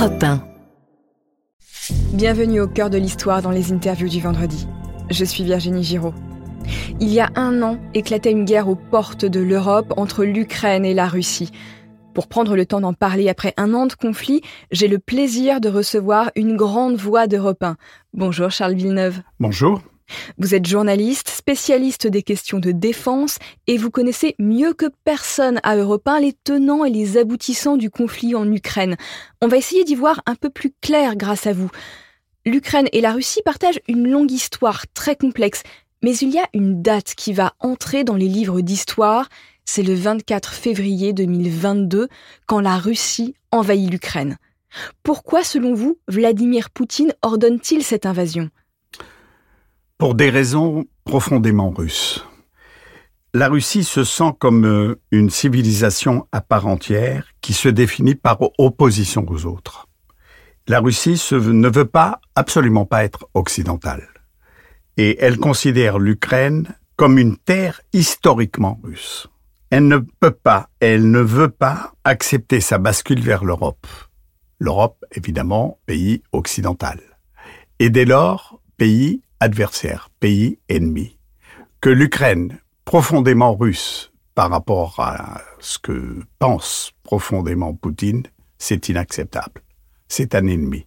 Europe 1. Bienvenue au cœur de l'histoire dans les interviews du vendredi. Je suis Virginie Giraud. Il y a un an éclatait une guerre aux portes de l'Europe entre l'Ukraine et la Russie. Pour prendre le temps d'en parler après un an de conflit, j'ai le plaisir de recevoir une grande voix d'Europe 1. Bonjour Charles Villeneuve. Bonjour. Vous êtes journaliste, spécialiste des questions de défense et vous connaissez mieux que personne à Europe 1 les tenants et les aboutissants du conflit en Ukraine. On va essayer d'y voir un peu plus clair grâce à vous. L'Ukraine et la Russie partagent une longue histoire très complexe, mais il y a une date qui va entrer dans les livres d'histoire, c'est le 24 février 2022, quand la Russie envahit l'Ukraine. Pourquoi, selon vous, Vladimir Poutine ordonne-t-il cette invasion? Pour des raisons profondément russes. La Russie se sent comme euh, une civilisation à part entière qui se définit par opposition aux autres. La Russie ne veut pas, absolument pas être occidentale et elle considère l'Ukraine comme une terre historiquement russe. Elle ne peut pas, elle ne veut pas accepter sa bascule vers l'Europe. L'Europe, évidemment, pays occidental. Et dès lors, pays adversaire, pays ennemi. Que l'Ukraine, profondément russe par rapport à ce que pense profondément Poutine, c'est inacceptable. C'est un ennemi.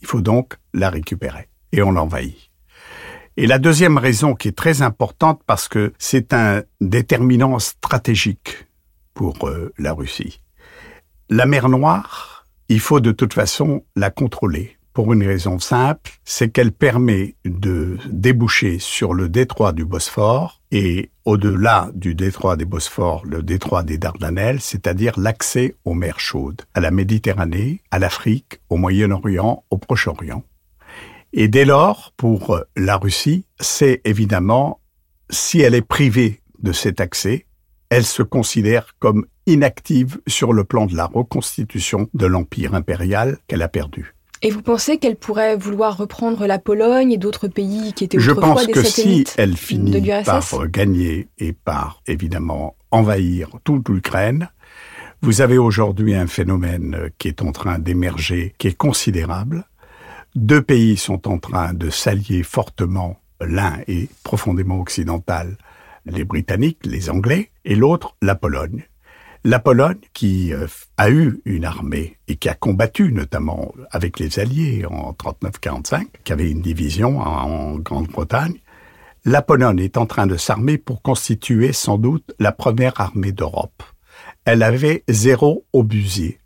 Il faut donc la récupérer. Et on l'envahit. Et la deuxième raison qui est très importante parce que c'est un déterminant stratégique pour euh, la Russie. La mer Noire, il faut de toute façon la contrôler pour une raison simple, c'est qu'elle permet de déboucher sur le détroit du Bosphore et au-delà du détroit des Bosphore, le détroit des Dardanelles, c'est-à-dire l'accès aux mers chaudes, à la Méditerranée, à l'Afrique, au Moyen-Orient, au Proche-Orient. Et dès lors, pour la Russie, c'est évidemment, si elle est privée de cet accès, elle se considère comme inactive sur le plan de la reconstitution de l'empire impérial qu'elle a perdu. Et vous pensez qu'elle pourrait vouloir reprendre la Pologne et d'autres pays qui étaient autrefois Je pense que si elle finit par gagner et par évidemment envahir toute l'Ukraine, vous avez aujourd'hui un phénomène qui est en train d'émerger, qui est considérable, deux pays sont en train de s'allier fortement. L'un est profondément occidental, les Britanniques, les Anglais, et l'autre, la Pologne. La Pologne, qui euh, a eu une armée et qui a combattu notamment avec les Alliés en 39-45, qui avait une division en Grande-Bretagne, la Pologne est en train de s'armer pour constituer sans doute la première armée d'Europe. Elle avait zéro obusier.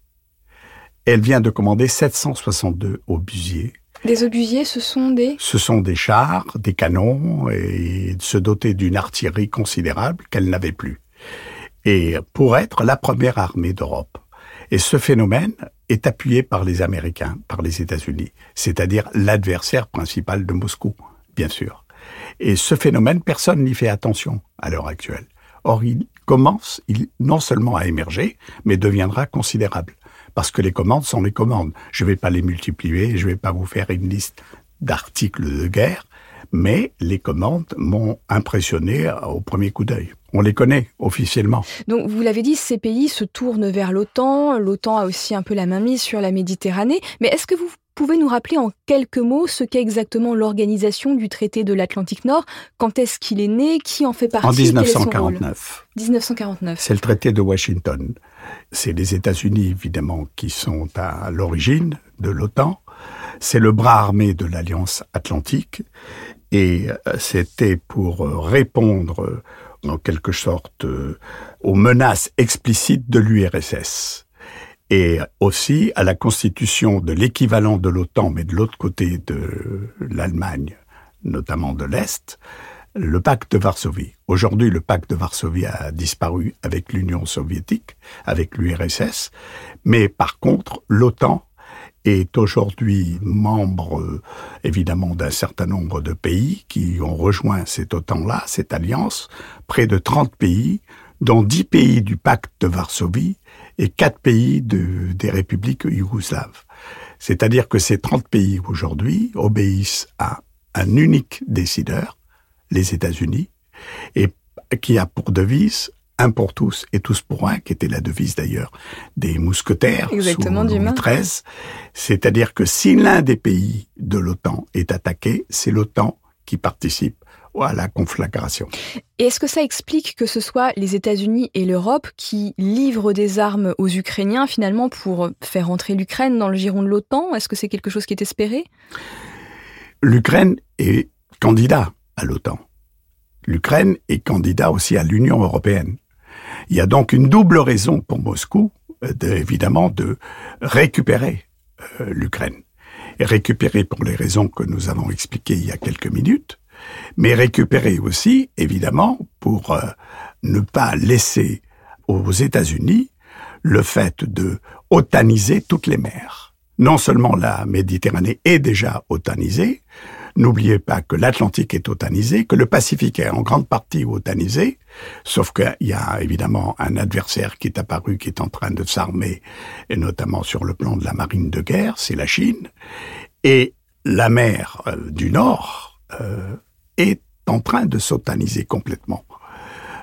Elle vient de commander 762 obusiers. Des obusiers, ce sont des Ce sont des chars, des canons, et se doter d'une artillerie considérable qu'elle n'avait plus. Et pour être la première armée d'Europe. Et ce phénomène est appuyé par les Américains, par les États-Unis, c'est-à-dire l'adversaire principal de Moscou, bien sûr. Et ce phénomène, personne n'y fait attention à l'heure actuelle. Or, il commence il, non seulement à émerger, mais deviendra considérable parce que les commandes sont les commandes. Je ne vais pas les multiplier, je ne vais pas vous faire une liste d'articles de guerre, mais les commandes m'ont impressionné au premier coup d'œil. On les connaît officiellement. Donc vous l'avez dit, ces pays se tournent vers l'OTAN. L'OTAN a aussi un peu la main mise sur la Méditerranée. Mais est-ce que vous pouvez nous rappeler en quelques mots ce qu'est exactement l'organisation du traité de l'Atlantique Nord? Quand est-ce qu'il est né? Qui en fait partie? En 1949. 1949. C'est le traité de Washington. C'est les États-Unis, évidemment, qui sont à l'origine de l'OTAN. C'est le bras armé de l'Alliance Atlantique. Et euh, c'était pour euh, répondre, euh, en quelque sorte, aux menaces explicites de l'URSS et aussi à la constitution de l'équivalent de l'OTAN, mais de l'autre côté de l'Allemagne, notamment de l'Est, le pacte de Varsovie. Aujourd'hui, le pacte de Varsovie a disparu avec l'Union soviétique, avec l'URSS, mais par contre, l'OTAN est aujourd'hui membre évidemment d'un certain nombre de pays qui ont rejoint cette OTAN-là, cette alliance, près de 30 pays, dont 10 pays du pacte de Varsovie et 4 pays de, des républiques yougoslaves. C'est-à-dire que ces 30 pays aujourd'hui obéissent à un unique décideur, les États-Unis, et qui a pour devise un pour tous et tous pour un, qui était la devise d'ailleurs des mousquetaires Exactement, sous Louis XIII. C'est-à-dire que si l'un des pays de l'OTAN est attaqué, c'est l'OTAN qui participe à la conflagration. Et est-ce que ça explique que ce soit les États-Unis et l'Europe qui livrent des armes aux Ukrainiens finalement pour faire entrer l'Ukraine dans le giron de l'OTAN? Est-ce que c'est quelque chose qui est espéré? L'Ukraine est candidat à l'OTAN. L'Ukraine est candidat aussi à l'Union européenne. Il y a donc une double raison pour Moscou, euh, évidemment, de récupérer euh, l'Ukraine. Récupérer pour les raisons que nous avons expliquées il y a quelques minutes, mais récupérer aussi, évidemment, pour euh, ne pas laisser aux États-Unis le fait de otaniser toutes les mers. Non seulement la Méditerranée est déjà otanisée, N'oubliez pas que l'Atlantique est otanisé, que le Pacifique est en grande partie otanisé, sauf qu'il y a évidemment un adversaire qui est apparu, qui est en train de s'armer, et notamment sur le plan de la marine de guerre, c'est la Chine. Et la mer euh, du Nord euh, est en train de s'otaniser complètement.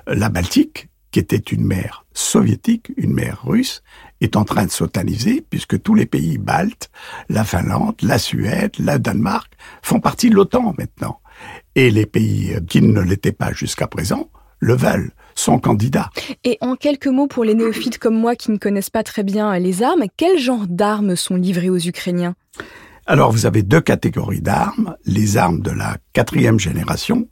La Baltique, qui était une mer soviétique, une mer russe, est en train de s'otaniser puisque tous les pays baltes, la Finlande, la Suède, la Danemark font partie de l'OTAN maintenant. Et les pays qui ne l'étaient pas jusqu'à présent le veulent sont candidats. Et en quelques mots pour les néophytes comme moi qui ne connaissent pas très bien les armes, quel genre d'armes sont livrées aux Ukrainiens? Alors vous avez deux catégories d'armes, les armes de la quatrième génération,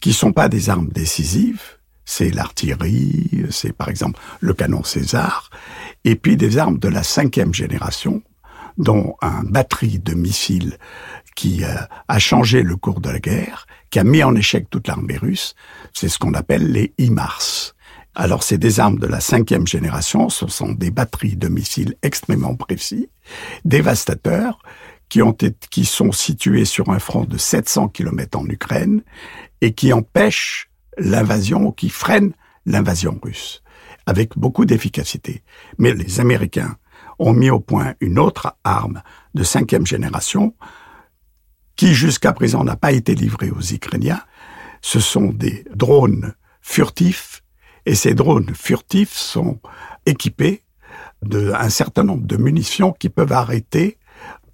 qui sont pas des armes décisives, c'est l'artillerie, c'est par exemple le canon César, et puis des armes de la cinquième génération, dont un batterie de missiles qui euh, a changé le cours de la guerre, qui a mis en échec toute l'armée russe, c'est ce qu'on appelle les IMARS. Alors c'est des armes de la cinquième génération, ce sont des batteries de missiles extrêmement précis, dévastateurs, qui, ont été, qui sont situés sur un front de 700 km en Ukraine et qui empêchent l'invasion, qui freine l'invasion russe, avec beaucoup d'efficacité. Mais les Américains ont mis au point une autre arme de cinquième génération, qui jusqu'à présent n'a pas été livrée aux Ukrainiens. Ce sont des drones furtifs, et ces drones furtifs sont équipés d'un certain nombre de munitions qui peuvent arrêter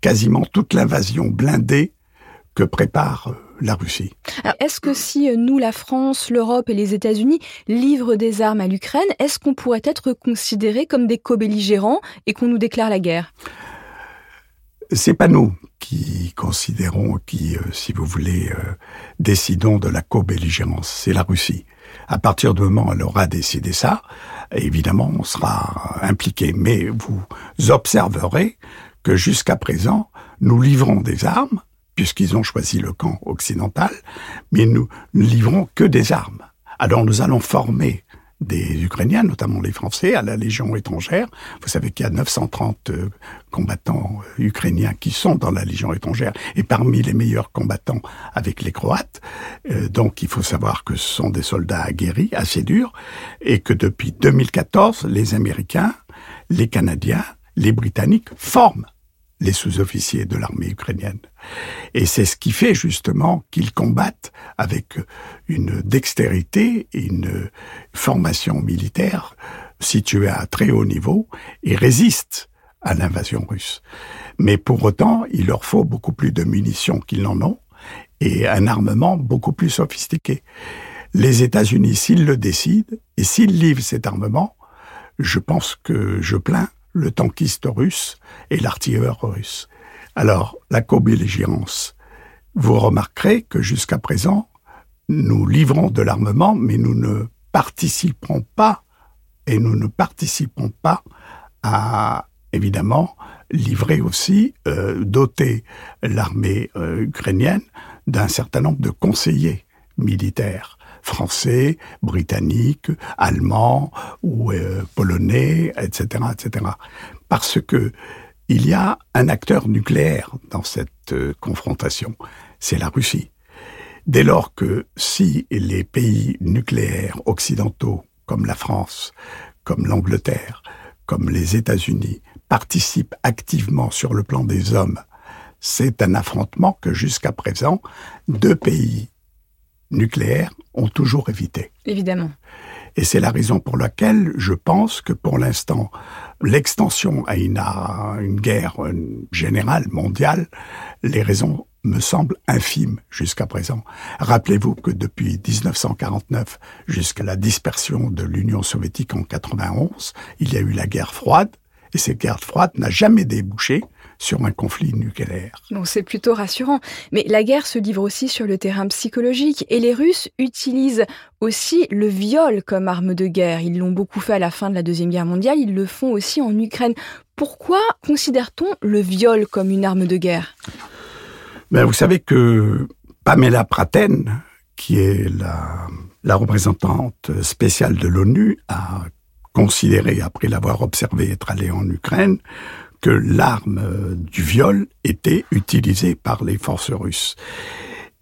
quasiment toute l'invasion blindée que prépare euh, la Russie. Est-ce que si euh, nous, la France, l'Europe et les États-Unis livrent des armes à l'Ukraine, est-ce qu'on pourrait être considérés comme des co-belligérants et qu'on nous déclare la guerre? C'est pas nous qui considérons, qui, euh, si vous voulez, décidons de la co-belligérance. C'est la Russie. À partir du moment où elle aura décidé ça, évidemment, on sera impliqué. Mais vous observerez que jusqu'à présent, nous livrons des armes puisqu'ils ont choisi le camp occidental, mais nous ne livrons que des armes. Alors nous allons former des Ukrainiens, notamment les Français, à la Légion étrangère. Vous savez qu'il y a 930 euh, combattants euh, ukrainiens qui sont dans la Légion étrangère et parmi les meilleurs combattants avec les Croates. Euh, donc il faut savoir que ce sont des soldats aguerris, assez durs, et que depuis 2014, les Américains, les Canadiens, les Britanniques forment les sous-officiers de l'armée ukrainienne. Et c'est ce qui fait justement qu'ils combattent avec une dextérité et une formation militaire située à très haut niveau et résistent à l'invasion russe. Mais pour autant, il leur faut beaucoup plus de munitions qu'ils n'en ont et un armement beaucoup plus sophistiqué. Les États-Unis, s'ils le décident et s'ils livrent cet armement, je pense que je plains le tankiste russe et l'artilleur russe. Alors, la co-belligérance, vous remarquerez que jusqu'à présent, nous livrons de l'armement, mais nous ne participerons pas, et nous ne participerons pas à, évidemment, livrer aussi, euh, doter l'armée euh, ukrainienne d'un certain nombre de conseillers militaires français, britanniques, allemands ou euh, polonais, etc., etc. Parce que il y a un acteur nucléaire dans cette euh, confrontation, c'est la Russie. Dès lors que si les pays nucléaires occidentaux, comme la France, comme l'Angleterre, comme les États-Unis, participent activement sur le plan des hommes, c'est un affrontement que jusqu'à présent, deux pays nucléaires ont toujours évité. Évidemment. Et c'est la raison pour laquelle je pense que pour l'instant, l'extension à une, à une guerre générale, mondiale, les raisons me semblent infimes jusqu'à présent. Rappelez-vous que depuis 1949 jusqu'à la dispersion de l'Union soviétique en 91, il y a eu la guerre froide, et cette guerre froide n'a jamais débouché sur un conflit nucléaire. Bon, c'est plutôt rassurant. Mais la guerre se livre aussi sur le terrain psychologique et les Russes utilisent aussi le viol comme arme de guerre. Ils l'ont beaucoup fait à la fin de la Deuxième Guerre mondiale, ils le font aussi en Ukraine. Pourquoi considère-t-on le viol comme une arme de guerre? Ben, Vous savez que Pamela Praten, qui est la, la représentante spéciale de l'ONU, a considéré, après l'avoir observé être allée en Ukraine, que l'arme euh, du viol était utilisée par les forces russes.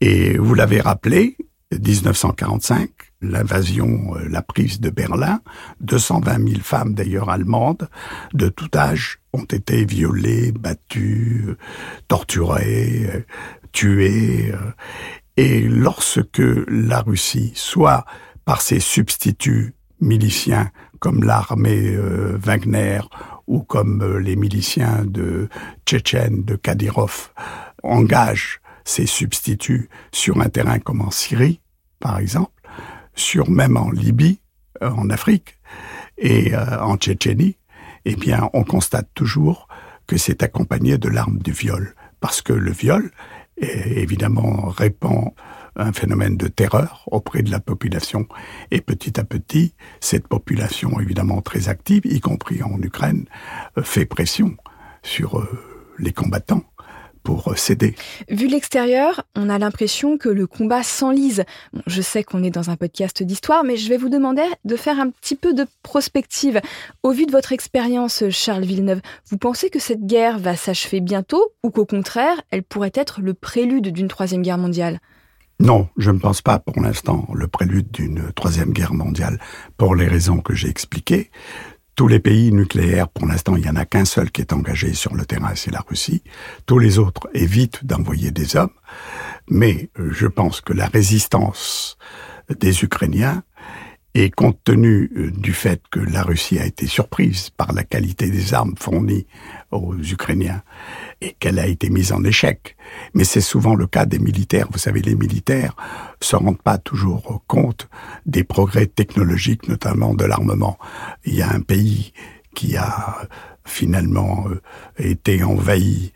Et vous l'avez rappelé, 1945, l'invasion, euh, la prise de Berlin, 220 000 femmes d'ailleurs allemandes de tout âge ont été violées, battues, torturées, tuées. Euh. Et lorsque la Russie, soit par ses substituts miliciens comme l'armée Wagner ou comme euh, les miliciens de Tchétchène, de Kadyrov, engagent ses substituts sur un terrain comme en Syrie, par exemple, sur même en Libye, euh, en Afrique et euh, en Tchétchénie, eh bien, on constate toujours que c'est accompagné de l'arme du viol, parce que le viol, évidemment, répand un phénomène de terreur auprès de la population. Et petit à petit, cette population, évidemment très active, y compris en Ukraine, euh, fait pression sur euh, les combattants pour euh, céder. Vu l'extérieur, on a l'impression que le combat s'enlise. je sais qu'on est dans un podcast d'histoire, mais je vais vous demander de faire un petit peu de prospective. Au vu de votre expérience, Charles Villeneuve, vous pensez que cette guerre va s'achever bientôt ou qu'au contraire, elle pourrait être le prélude d'une troisième guerre mondiale? Non, je ne pense pas pour l'instant le prélude d'une troisième guerre mondiale pour les raisons que j'ai expliquées. Tous les pays nucléaires, pour l'instant, il n'y en a qu'un seul qui est engagé sur le terrain, c'est la Russie. Tous les autres évitent d'envoyer des hommes. Mais euh, je pense que la résistance des Ukrainiens et compte tenu euh, du fait que la Russie a été surprise par la qualité des armes fournies aux Ukrainiens et qu'elle a été mise en échec, mais c'est souvent le cas des militaires. Vous savez, les militaires se rendent pas toujours compte des progrès technologiques, notamment de l'armement. Il y a un pays qui a finalement euh, été envahi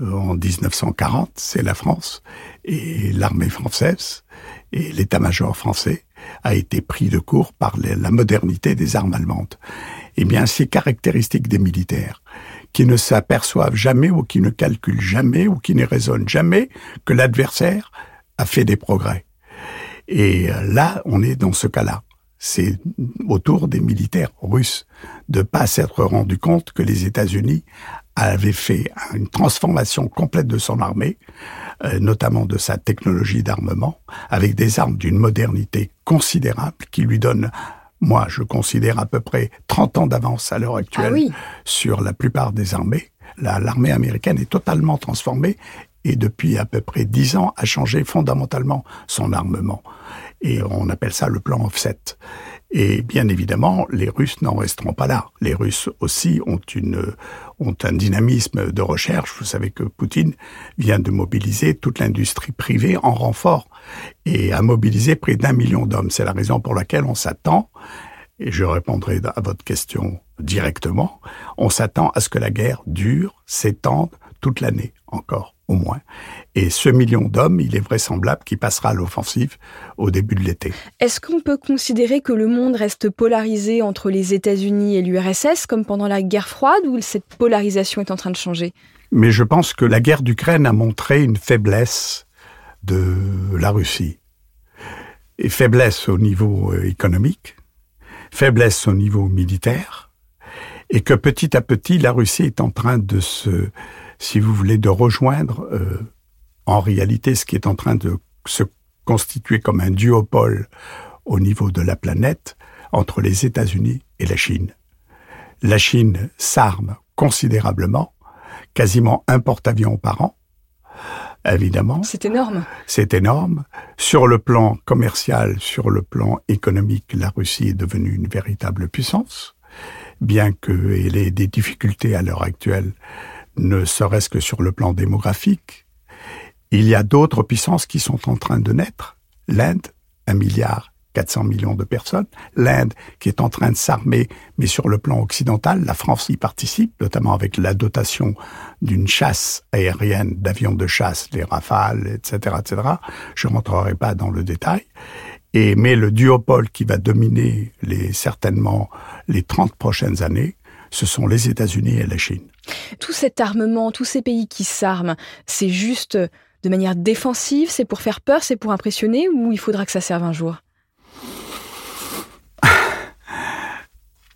euh, en 1940, c'est la France, et l'armée française et l'état-major français a été pris de court par la modernité des armes allemandes. Eh bien, c'est caractéristique des militaires qui ne s'aperçoivent jamais ou qui ne calculent jamais ou qui ne raisonnent jamais que l'adversaire a fait des progrès. Et là, on est dans ce cas-là. C'est autour des militaires russes de pas s'être rendu compte que les États-Unis avaient fait une transformation complète de son armée, euh, notamment de sa technologie d'armement, avec des armes d'une modernité considérable qui lui donne moi, je considère à peu près 30 ans d'avance à l'heure actuelle ah sur la plupart des armées. L'armée américaine est totalement transformée et depuis à peu près 10 ans a changé fondamentalement son armement. Et on appelle ça le plan offset. Et bien évidemment, les Russes n'en resteront pas là. Les Russes aussi ont, une, ont un dynamisme de recherche. Vous savez que Poutine vient de mobiliser toute l'industrie privée en renfort et a mobilisé près d'un million d'hommes. C'est la raison pour laquelle on s'attend, et je répondrai à votre question directement, on s'attend à ce que la guerre dure, s'étende toute l'année encore au moins. Et ce million d'hommes, il est vraisemblable qu'il passera à l'offensive au début de l'été. Est-ce qu'on peut considérer que le monde reste polarisé entre les États-Unis et l'URSS comme pendant la guerre froide ou cette polarisation est en train de changer? Mais je pense que la guerre d'Ukraine a montré une faiblesse de la Russie. Et faiblesse au niveau euh, économique, faiblesse au niveau militaire, et que petit à petit, la Russie est en train de se si vous voulez, de rejoindre euh, en réalité ce qui est en train de se constituer comme un duopole au niveau de la planète entre les États-Unis et la Chine. La Chine s'arme considérablement, quasiment un porte-avions par an, évidemment. C'est énorme. C'est énorme. Sur le plan commercial, sur le plan économique, la Russie est devenue une véritable puissance, bien qu'elle ait des difficultés à l'heure actuelle, ne serait-ce que sur le plan démographique. Il y a d'autres puissances qui sont en train de naître. L'Inde, un milliard 400 millions de personnes. L'Inde qui est en train de s'armer, mais sur le plan occidental, la France y participe, notamment avec la dotation d'une chasse aérienne, d'avions de chasse, les Rafales, etc., etc. Je ne rentrerai pas dans le détail. Et, mais le duopole qui va dominer certainement les 30 prochaines années, ce sont les États-Unis et la Chine. Tout cet armement, tous ces pays qui s'arment, c'est juste de manière défensive, c'est pour faire peur, c'est pour impressionner, ou il faudra que ça serve un jour?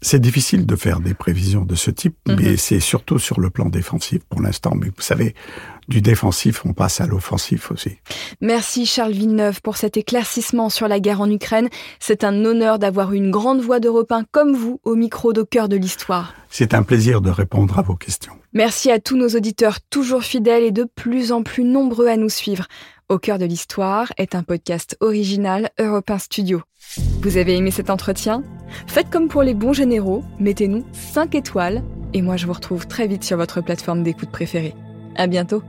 C'est difficile de faire des prévisions de ce type, mhm. mais c'est surtout sur le plan défensif pour l'instant. Mais vous savez, du défensif, on passe à l'offensif aussi. Merci Charles Villeneuve pour cet éclaircissement sur la guerre en Ukraine. C'est un honneur d'avoir une grande voix d'Européens comme vous au micro d'au cœur de l'histoire. C'est un plaisir de répondre à vos questions. Merci à tous nos auditeurs toujours fidèles et de plus en plus nombreux à nous suivre. Au cœur de l'histoire est un podcast original Europe Studio. Vous avez aimé cet entretien? Faites comme pour les bons généraux, mettez-nous 5 étoiles et moi je vous retrouve très vite sur votre plateforme d'écoute préférée. À bientôt